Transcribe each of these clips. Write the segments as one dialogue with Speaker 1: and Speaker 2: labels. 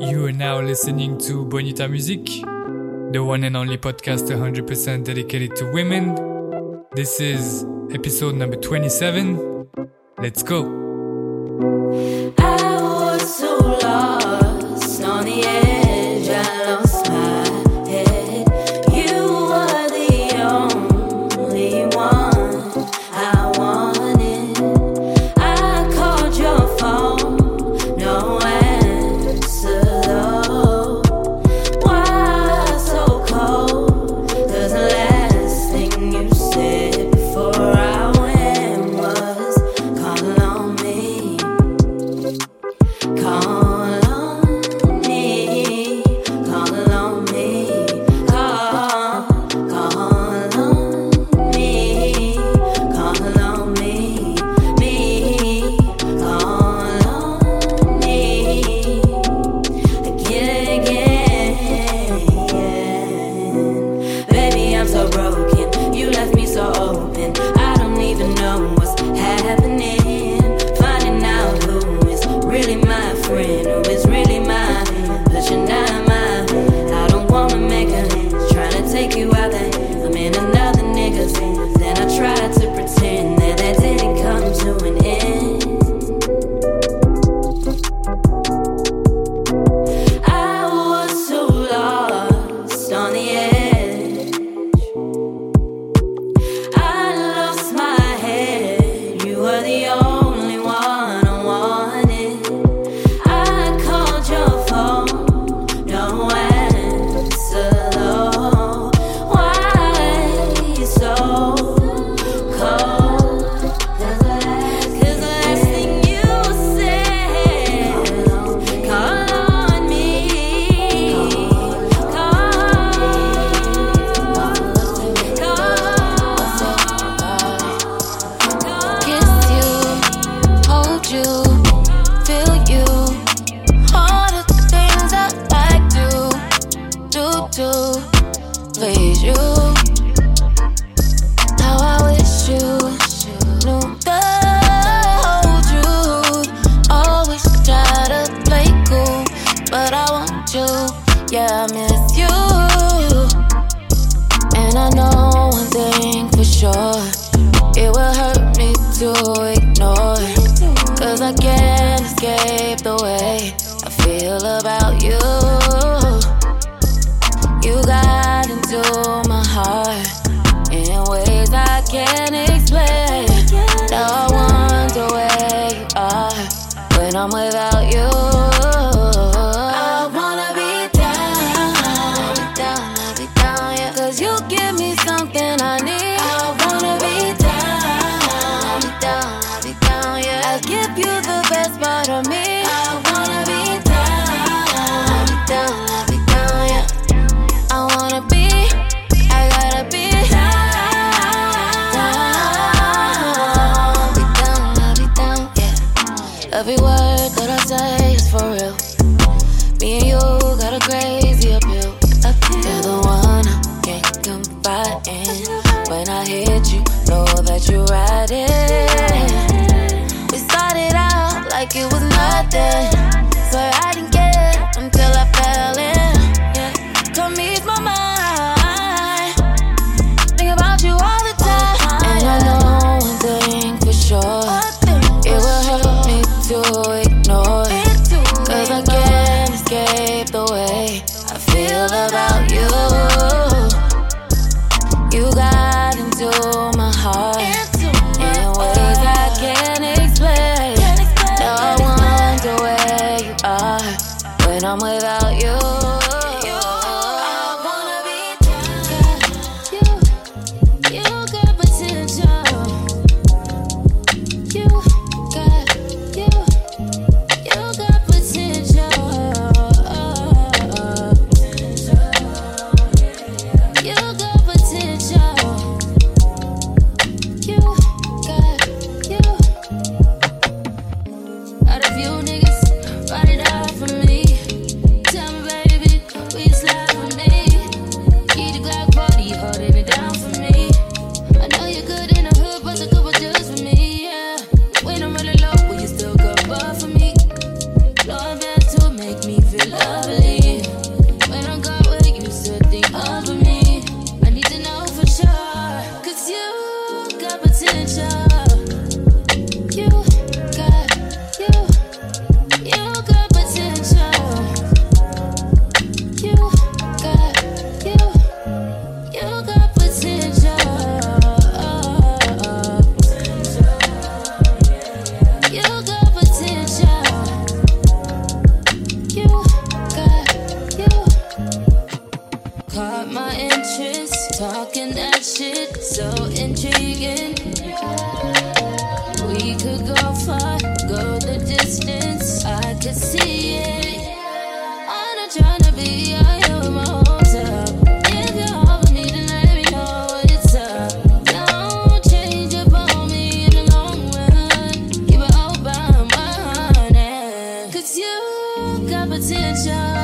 Speaker 1: You are now listening to Bonita Music, the one and only podcast 100% dedicated to women. This is episode number 27. Let's go.
Speaker 2: you
Speaker 3: got potential.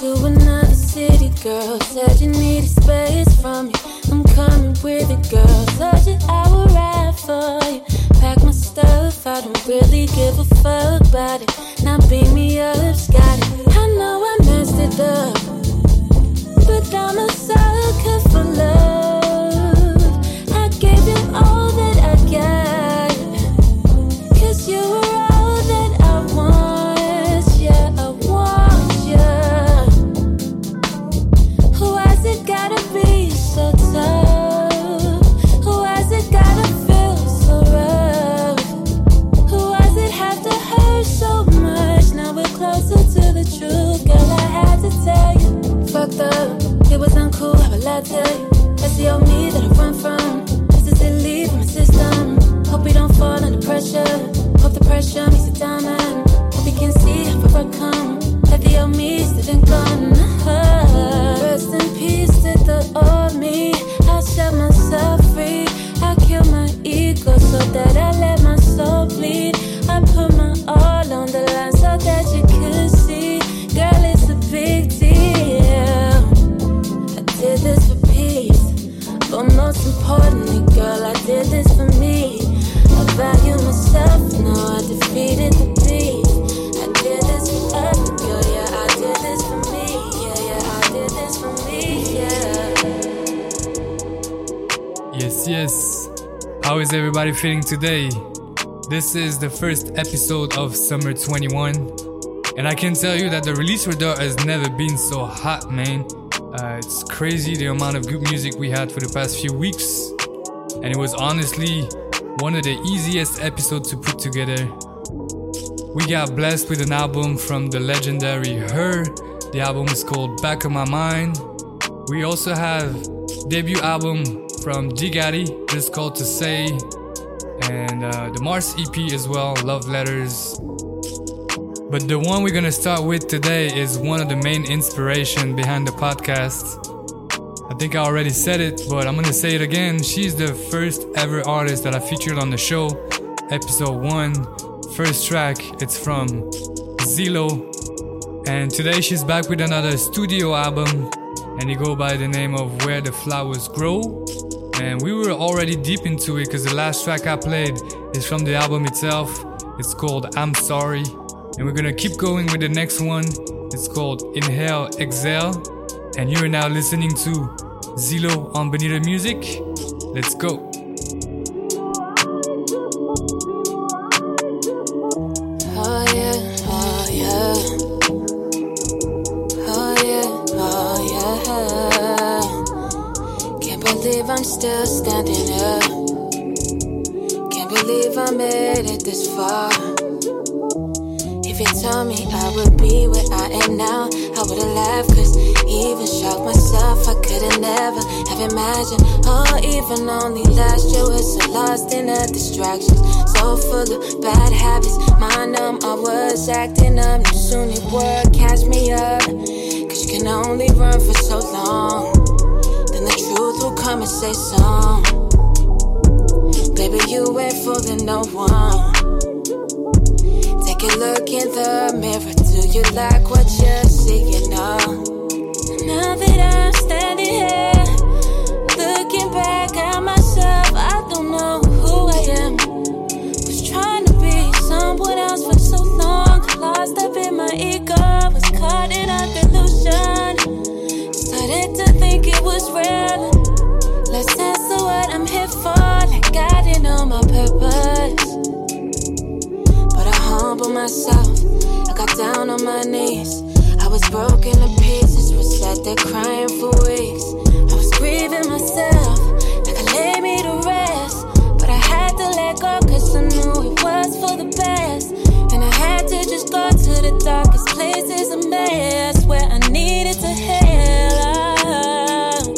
Speaker 4: To
Speaker 1: another city, girl. Said you need a space from me. I'm coming with it, girl. Such an hour ride for you. Pack my stuff, I don't really give a fuck about it. Now beam me up, Scotty. I know I messed it up, but I'm a sucker I lie you. The old me is
Speaker 5: everybody feeling today? This is the first episode of Summer 21, and I can tell you that the release radar has never been so hot, man. Uh, it's crazy the amount of good music we had for the past few weeks, and it was honestly one of the easiest episodes to put together. We got blessed with an album from the legendary Her. The album is called Back of My Mind. We also have debut album from Digatti, just called To Say, and uh, the Mars EP as well, Love Letters. But the one we're gonna start with today is one of the main inspiration behind the podcast. I think I already said it, but I'm gonna say it again. She's the first ever artist that I featured on the show, episode one, first track. It's from Zilo, and today she's back with another studio album, and it go by the name of Where the Flowers Grow. And we were already deep into it because the last track I played is from the album itself. It's called I'm Sorry. And we're gonna keep going with the next one. It's called Inhale, Exhale. And you're now listening to Zilo on Bonita Music. Let's go.
Speaker 1: Still standing up. Can't believe I made it this far. If you told me I would be where I am now, I would've laughed, cause even shocked myself, I could've never have imagined. Oh, even only last year was so lost in the distractions. So full of bad habits, mind numb, I was acting up. Knew soon it would catch me up, cause you can only run for so long. Come and say so. Baby, you ain't fooling no one. Take a look in the mirror. Do you like what you're seeing? No. Now that I'm standing here, looking back at myself, I don't know who I am. Was trying to be someone else for so long. Lost up in my ego, was caught myself. I got down on my knees. I was broken to pieces, was sat there crying for weeks. I was grieving myself, like I laid me to rest. But I had to let go, cause I knew it was for the best. And I had to just go to the darkest places and mess where I needed to heal. Oh,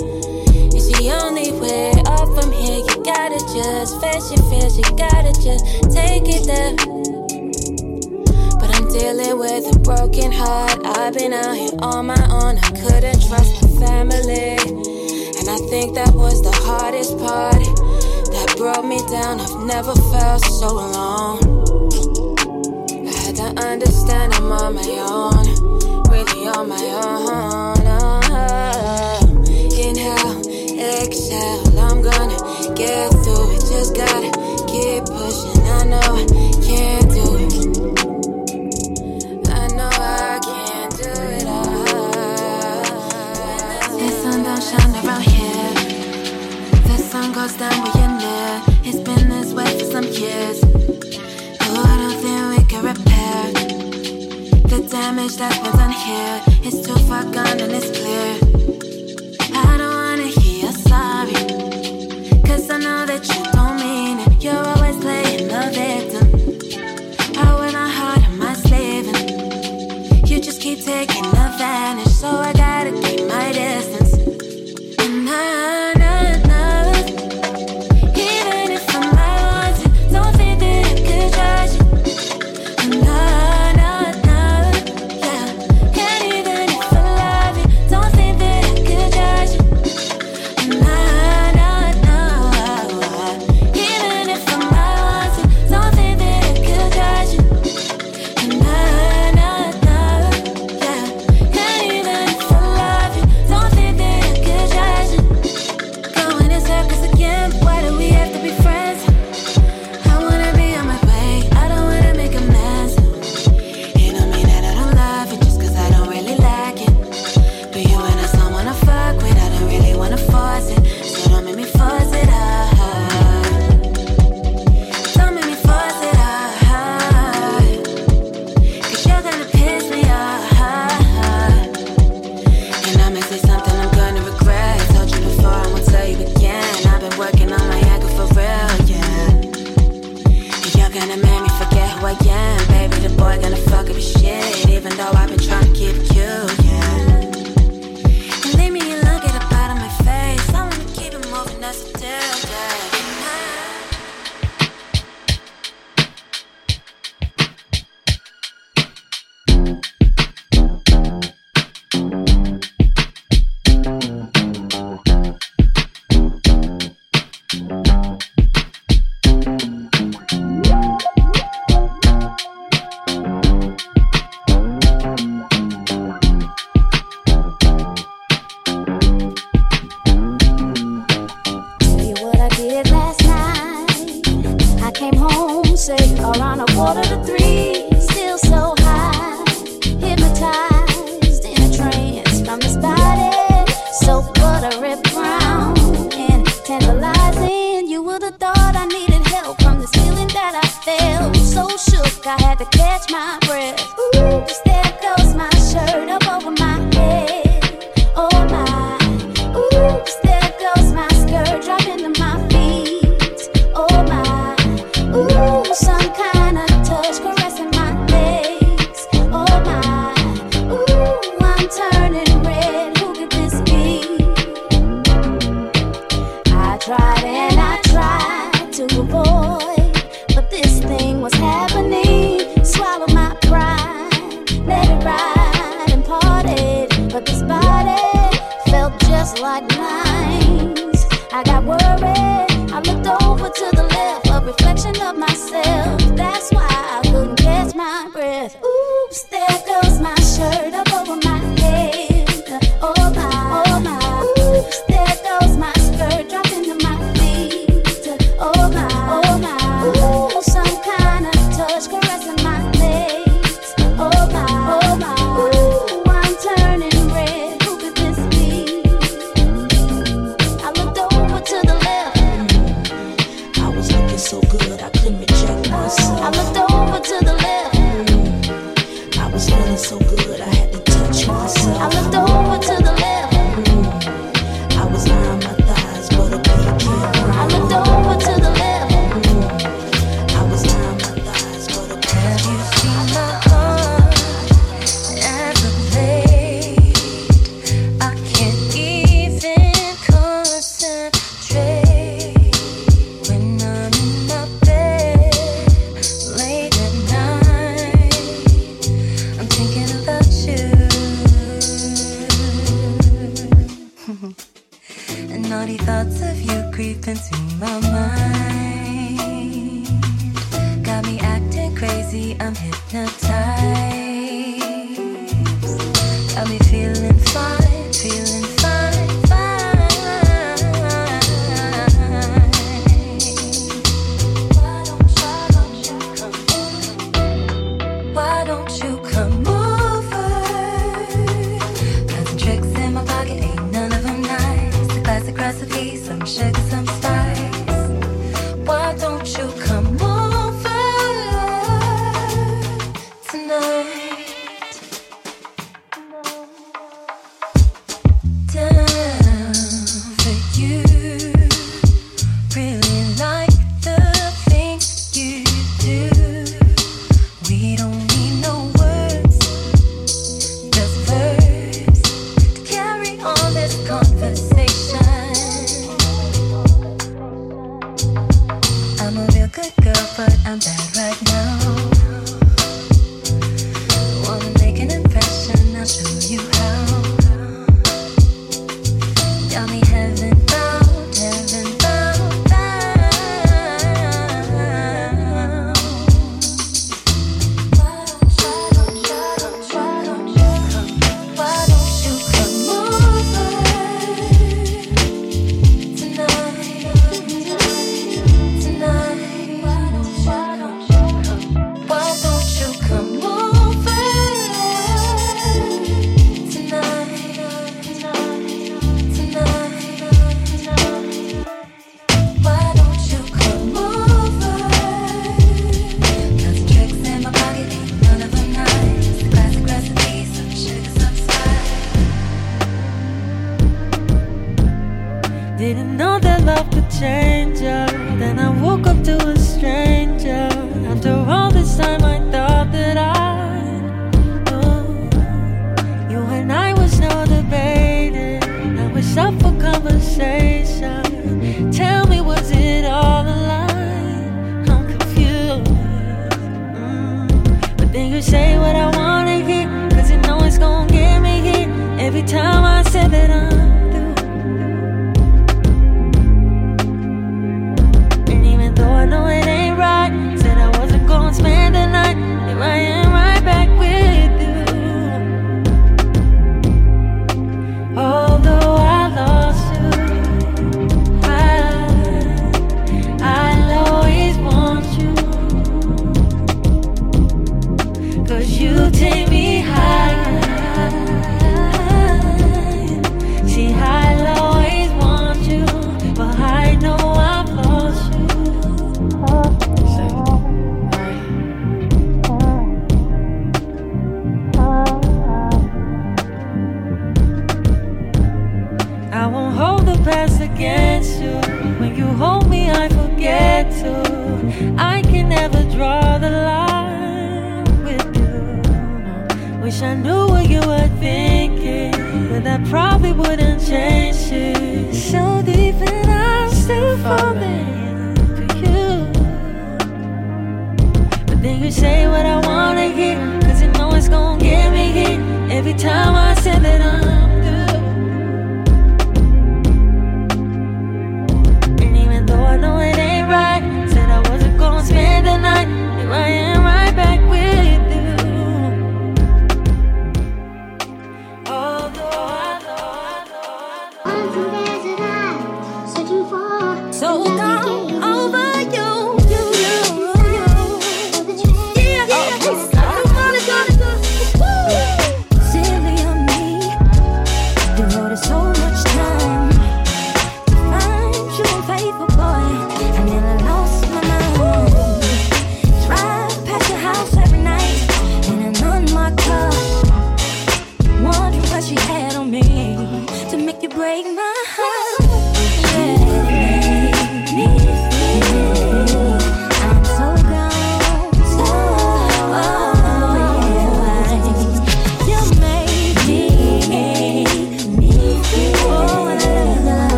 Speaker 1: it's the only way up from here. You gotta just face your fears, you gotta just take it there with a broken heart. I've been out here on my own. I couldn't trust my family. And I think that was the hardest part that brought me down. I've never felt so alone. I had to understand I'm on my own. Really on my own. Oh. Inhale, exhale. I'm gonna get through it. Just gotta keep pushing. I know I can't do sun goes down, we in there. It's been this way for some years. Oh, I don't think we can repair the damage that's been done here. It's too far gone and it's clear.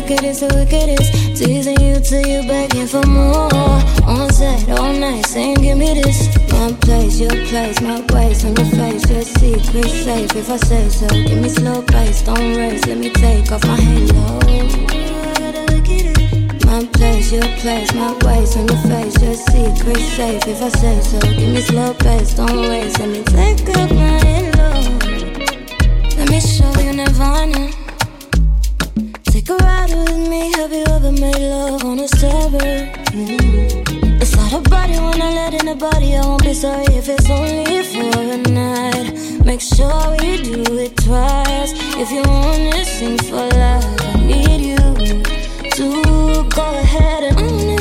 Speaker 4: wickedest, the wickedest. Teasing you till you begging for more. On set, all night, saying, give me this. My place, your place, my place, on your face. Your secret safe if I say so. Give me slow pace, don't race. Let me take off my halo my place, your place, my place, on your face, your secret safe if I say so. Give me slow pace, don't race, Let me take off my halo. Let me show you Nirvana. Made love on a server? Mm. It's not a body when I let in a body. I won't be sorry if it's only for a night. Make sure we do it twice. If you wanna sing for life, I need you to go ahead and own
Speaker 1: it.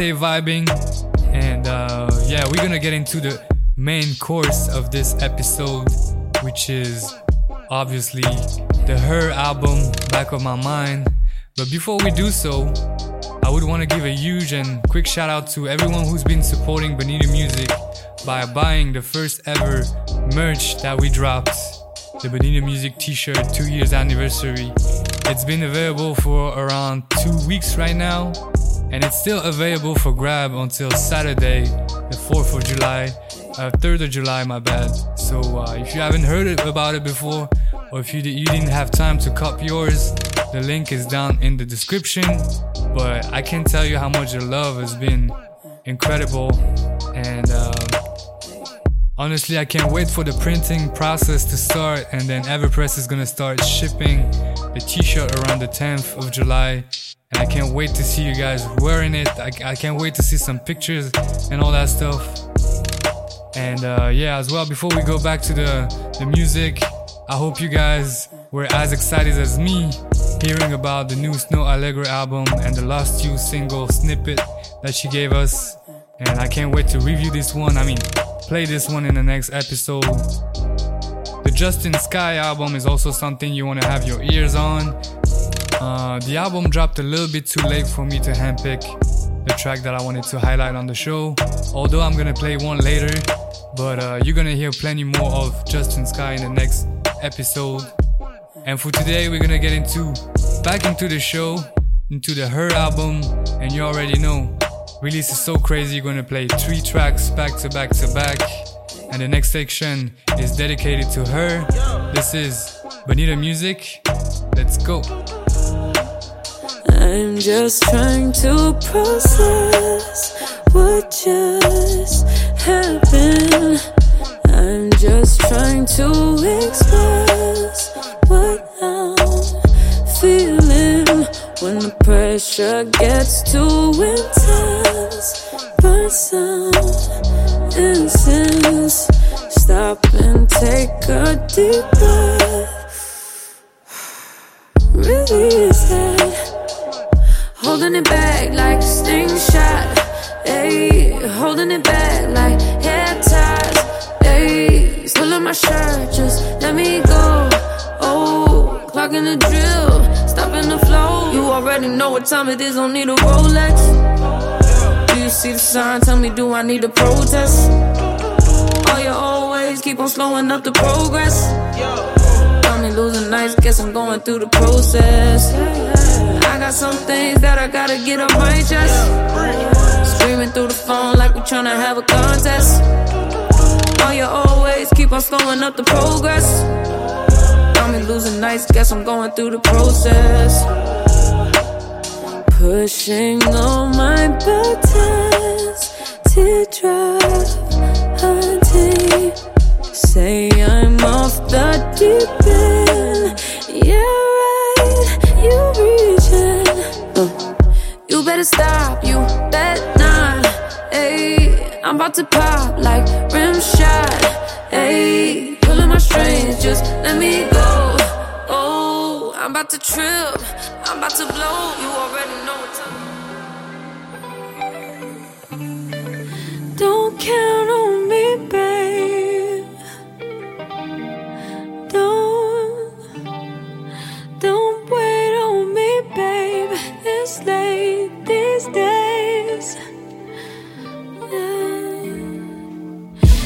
Speaker 5: Stay vibing. And uh, yeah, we're gonna get into the main course of this episode, which is obviously the H.E.R album, Back of My Mind. But before we do so, I would want to give a huge and quick shout out to everyone who's been supporting Bonita Music by buying the first ever merch that we dropped the Bonita Music t-shirt two years anniversary. It's been available for around two weeks right now, and it's still available for grab until Saturday, the 4th of July, uh, 3rd of July, my bad. So uh, if you haven't heard about it before, or if you, you didn't have time to cop yours, the link is down in the description. But I can tell you how much your love has been incredible, and uh, Honestly, I can't wait for the printing process to start, and then Everpress is gonna start shipping the t-shirt around the 10th of July. And I can't wait to see you guys wearing it. I, I can't wait to see some pictures and all that stuff. And uh, yeah, as well, before we go back to the, the music, I hope you guys were as excited as me hearing about the new Snoh Aalegra album and the Lost You single snippet that she gave us. And I can't wait to review this one. I mean, play this one in the next episode. The Justine Skye album is also something you want to have your ears on. Uh, the album dropped a little bit too late for me to handpick the track that I wanted to highlight on the show. Although I'm gonna play one later, but uh, you're gonna hear plenty more of Justine Skye in the next episode. And for today, we're gonna get into back into the show, into the H.E.R album, and you already know, release is so crazy. You're gonna play three tracks back to back to back, and the next section is dedicated to her. This is Bonita Music. Let's go.
Speaker 6: I'm just trying to process what just happened. I'm just trying to express what I'm feeling when the pressure gets too intense. Burn some incense. Stop and take a deep breath. Is that holding it back like a sting shot? Ayy, holding it back what time it is, don't need a Rolex. Do you see the sign? Tell me, do I need a protest? Oh, you always keep on slowing up the progress. Got me losing nights, guess I'm going through the process. I got some things that I gotta get off my chest. Screaming through the phone like we tryna have a contest. Oh, you always keep on slowing up the progress. Got me losing nights, guess I'm going through the process. Pushing all my buttons, to teardrop hunting. Say I'm off the deep end. Yeah, right, you reaching. Uh, you better stop, you bet not. Ayy, I'm about to pop like rim shot. Ayy, pulling my strings, just let me go. Oh, I'm about to trip, I'm about to blow. You already know what time. Don't count on me, babe. Don't, don't wait on me, babe. It's late these days.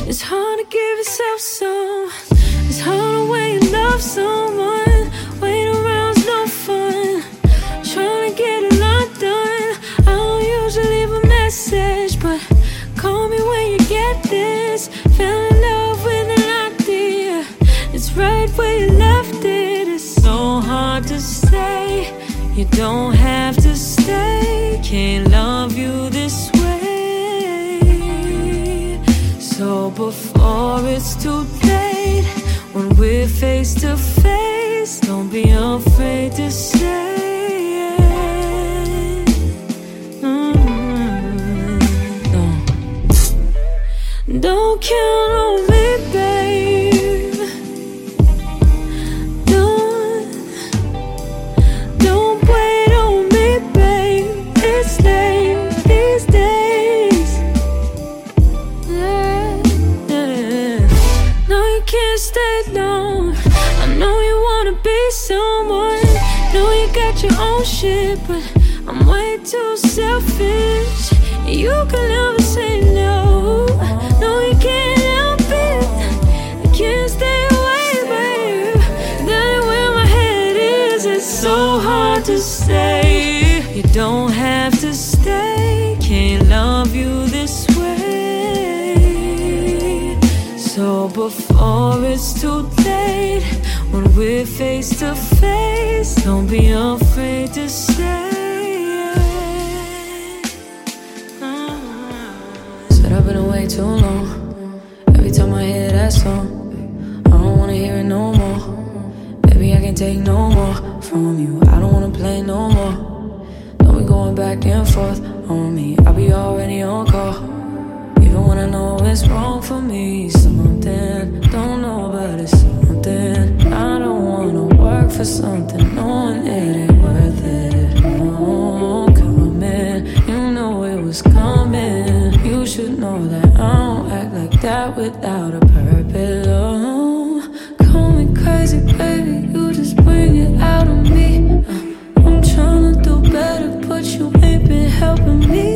Speaker 6: It's hard to give yourself some. It's hard to wait and love someone. Message, but call me when you get this. Fell in love with an idea. It's right where you left it. It's so hard to say. You don't have to stay. Can't love you this way. So before it's too late, when we're face to face, don't be afraid to say your own shit, but I'm way too selfish. You can too late, when we're face to face, don't be afraid to say it. Uh-huh. Said I've been away too long. Every time I hear that song, I don't wanna hear it no more. Baby, I can't take no more from you. I don't wanna play no more. Don't be going back and forth on me. I'll be already on call. Even when I know it's wrong for me, for something knowing it ain't worth it. Oh, no, coming, you know it was coming. You should know that I don't act like that without a purpose. Oh, call me crazy, baby. You just bring it out of me. I'm trying to do better, but you ain't been helping me.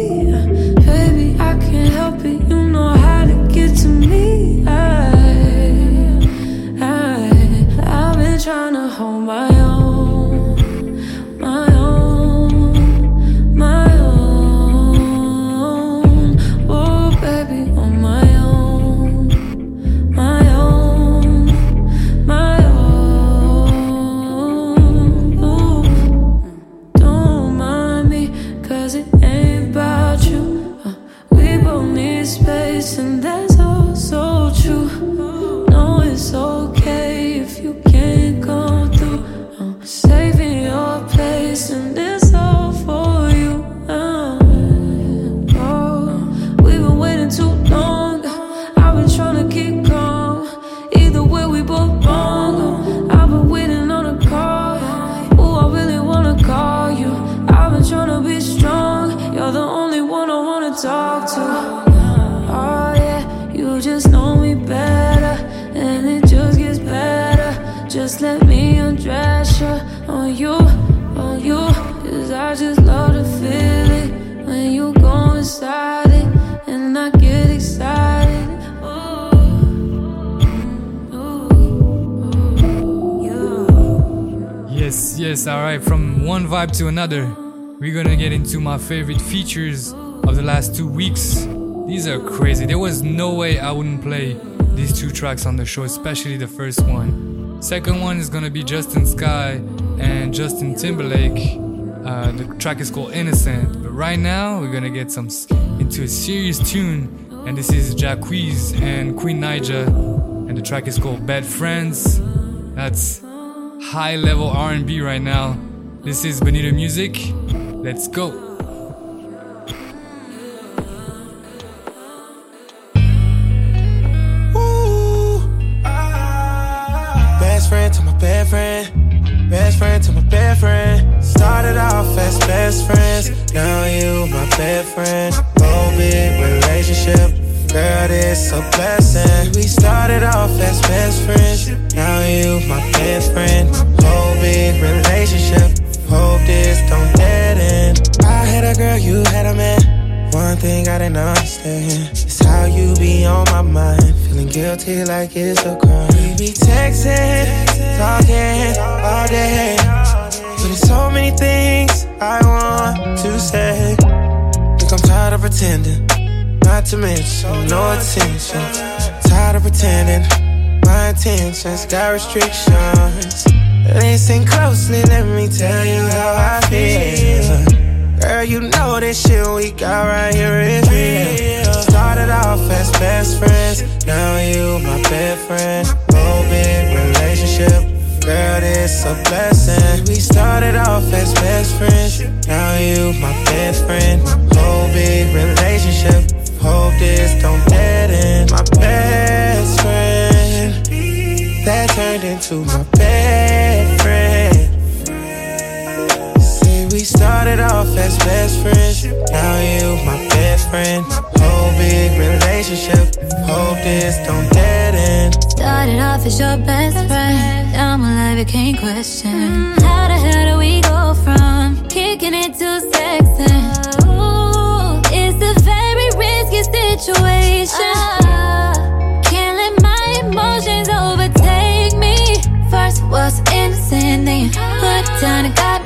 Speaker 6: To
Speaker 5: another, we're gonna get into my favorite features of the last two weeks. These are crazy. There was no way I wouldn't play these two tracks on the show, especially the first one. Second one is gonna be Justine Skye and Justin Timberlake. Uh, the track is called Innocent. But right now, we're gonna get some into a serious tune, and this is Jacquees and Queen Naija, and the track is called Bad Friends. That's high level R&B right now. This is Bonita Music. Let's go.
Speaker 7: Best friend to my best friend. Best friend to my best friend. Started off as best friends. Now you my best friend. Whole big relationship. Girl, it's a blessing. We started off as best friends. Now you my best friend. Whole big relationship. Hope this don't dead end. I had a girl, you had a man. One thing I didn't understand is how you be on my mind. Feeling guilty like it's a crime. We be texting, talking all day. But there's so many things I want to say. Think I'm tired of pretending, not to mention no attention. Tired of pretending, my intentions got restrictions. Listen closely, let me tell you how I feel. Girl, you know this shit we got right here is real. Started off as best friends, now you my best friend. Whole big relationship, girl, this a blessing. We started off as best friends, now you my best friend. Whole big relationship, hope this don't dead end. My best friend, that turned into my best started off as best friends. Now you my best friend. Whole big relationship. Hope this don't dead end.
Speaker 8: Started off as your best friend. Now my life became question. How the hell do we go from kicking it to sexing? Ooh, it's a very risky situation. Can't let my emotions overtake me. First was innocent, then put down and got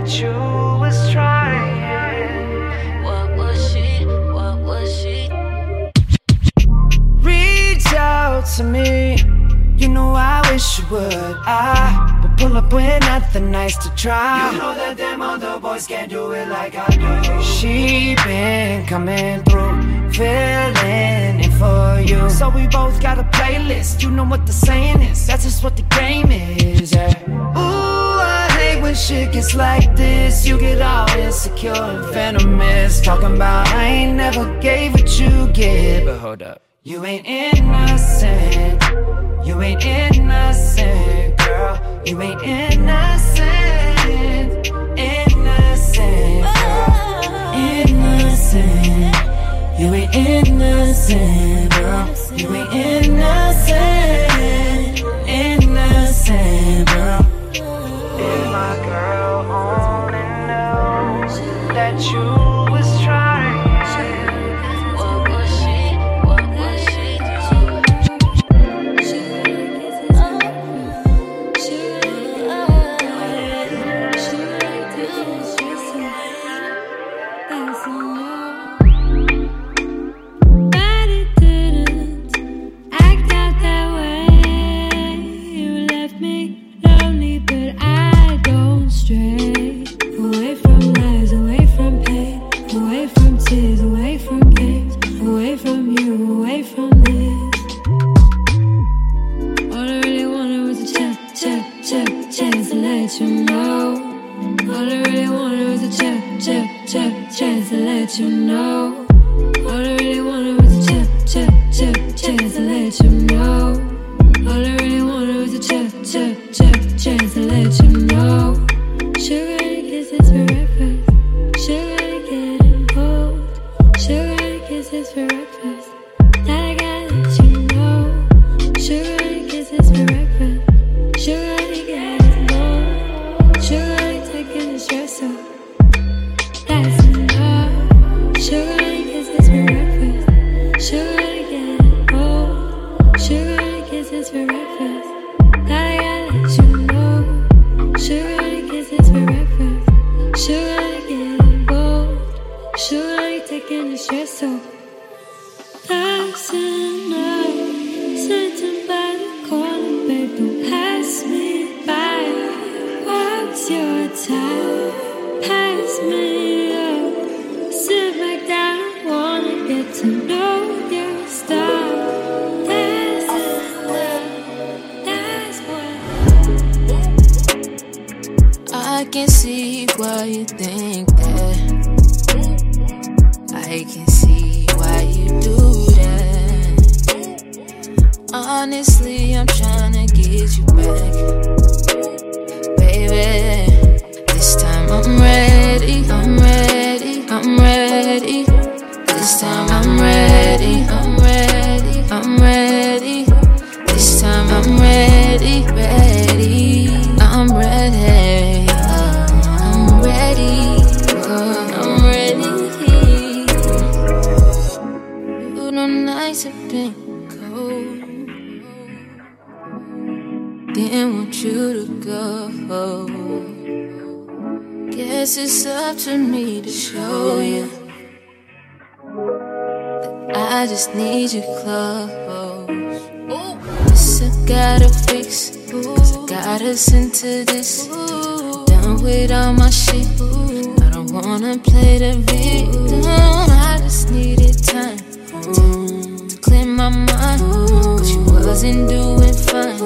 Speaker 9: that you was trying.
Speaker 8: What
Speaker 9: was
Speaker 1: she? What was she?
Speaker 9: Reach out to me. You know I wish you would. I but pull up with nothing nice to try. You know that them other boys can't do it like I do. She been coming through, feeling it for you. So we both got a playlist. You know what the saying is. That's just what the game is. Yeah. Ooh shit gets like this, you get all insecure and venomous. Talking about I ain't never gave what you give, But hold up. You ain't innocent. You ain't innocent, girl. You ain't innocent. Innocent, girl. Innocent. You ain't innocent, girl. You ain't innocent. Innocent, girl is my girl.
Speaker 1: with all my shit. I don't wanna play the victim. I just needed time to clear my mind. but you wasn't doing fine.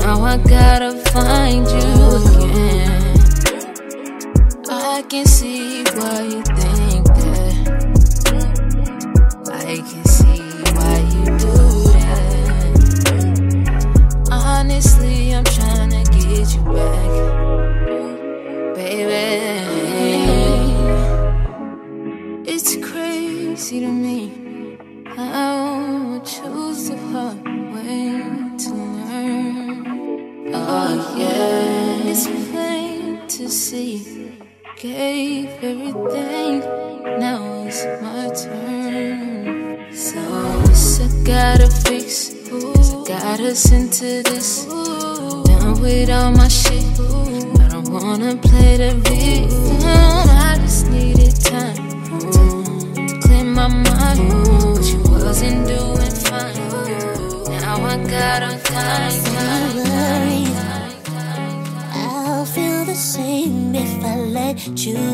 Speaker 1: Now I gotta find you again. I can see why you I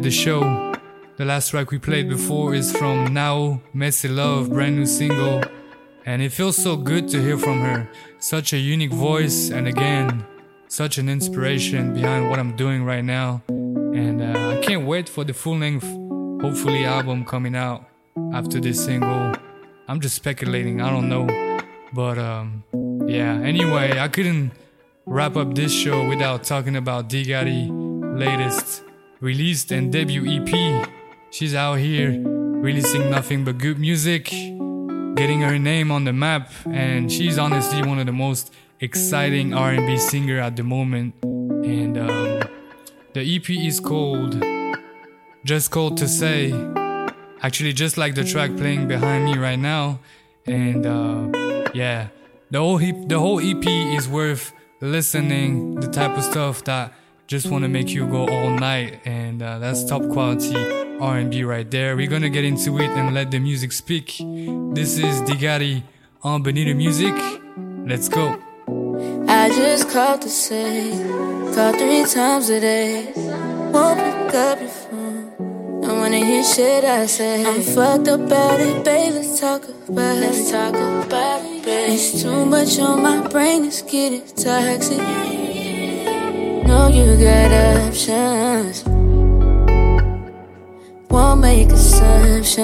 Speaker 1: the
Speaker 5: show. The last track we played before is from Nao Messy Love, brand new single. And it feels so good to hear from her. Such a unique voice, and again, such an inspiration behind what I'm doing right now. And uh, I can't wait for the full length, hopefully, album coming out after this single. I'm just speculating, I don't know. But um, yeah, anyway, I couldn't wrap up this show without talking about D Gotti latest released and debut EP. She's out here releasing nothing but good music, getting her name on the map, and she's honestly one of the most exciting R&B singer at the moment. And um, the EP is called Just Called to Say. Actually, just like the track playing behind me right now. And uh, yeah, the whole the whole EP is worth listening. The type of stuff that just want to make you go all night, and uh, that's top quality R&B right there. We're gonna get into it and let the music speak. This is Digari on Bonita Music. Let's go.
Speaker 1: I just called to say, call three times a day. Won't pick up your phone. Don't wanna hear shit I say. I'm fucked up about it, babe. Let's talk about it. Let's talk about it, babe. It's too much on my brain, it's getting toxic. Know you got options. Won't make assumptions.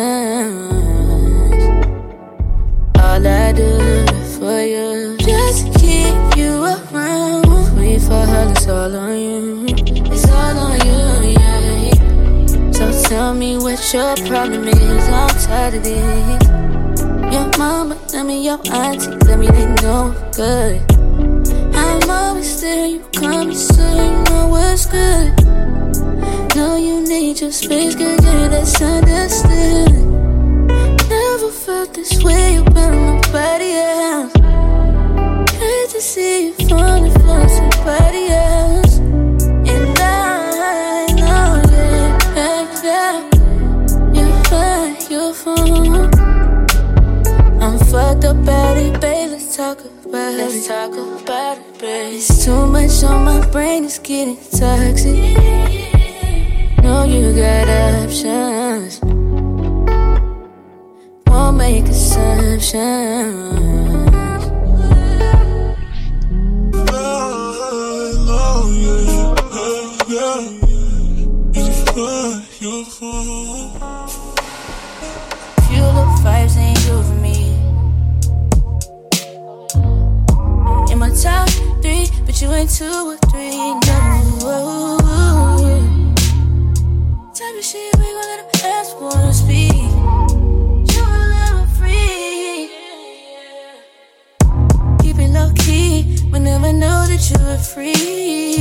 Speaker 1: All I do for you, just keep you around. We fall, it's all on you. It's all on you, yeah. So tell me what your problem is. I'm tired of this. Your mama, tell me your auntie, let me they know good. I'm always there, you come so you know what's good. Know you need your space, girl, yeah, that's understood. Never felt this way about nobody else. Hate to see you falling for somebody else. And I know that, yeah, yeah, you're fine, you're fine. I'm fucked up babe. Let's talk about it. Let's talk about it, babe. It's too much on my brain, it's getting toxic. Know you got options. Won't make assumptions. Two or three. No. Type of shit we gon' let them wanna speak. You free. Low key, never know that you're free.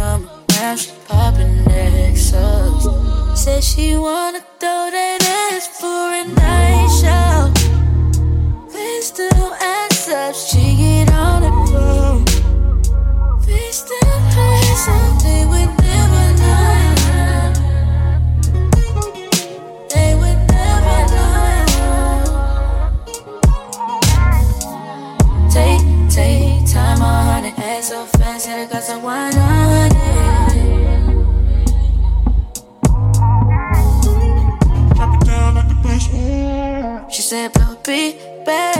Speaker 1: Come around, she poppin' Nexus. Said she wanna throw that ass for a night show. Please don't up, she get on the phone. Please don't play something we never know. They would never know. Take, take time on it, ass so fast, and it got some said, blow be back.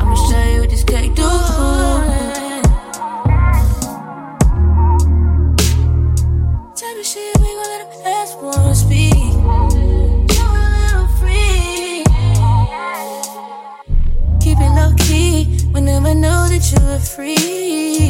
Speaker 1: I'ma show you what this cake do. Shit we gon' let speak. You free. Keep it low key, but never know that you're free.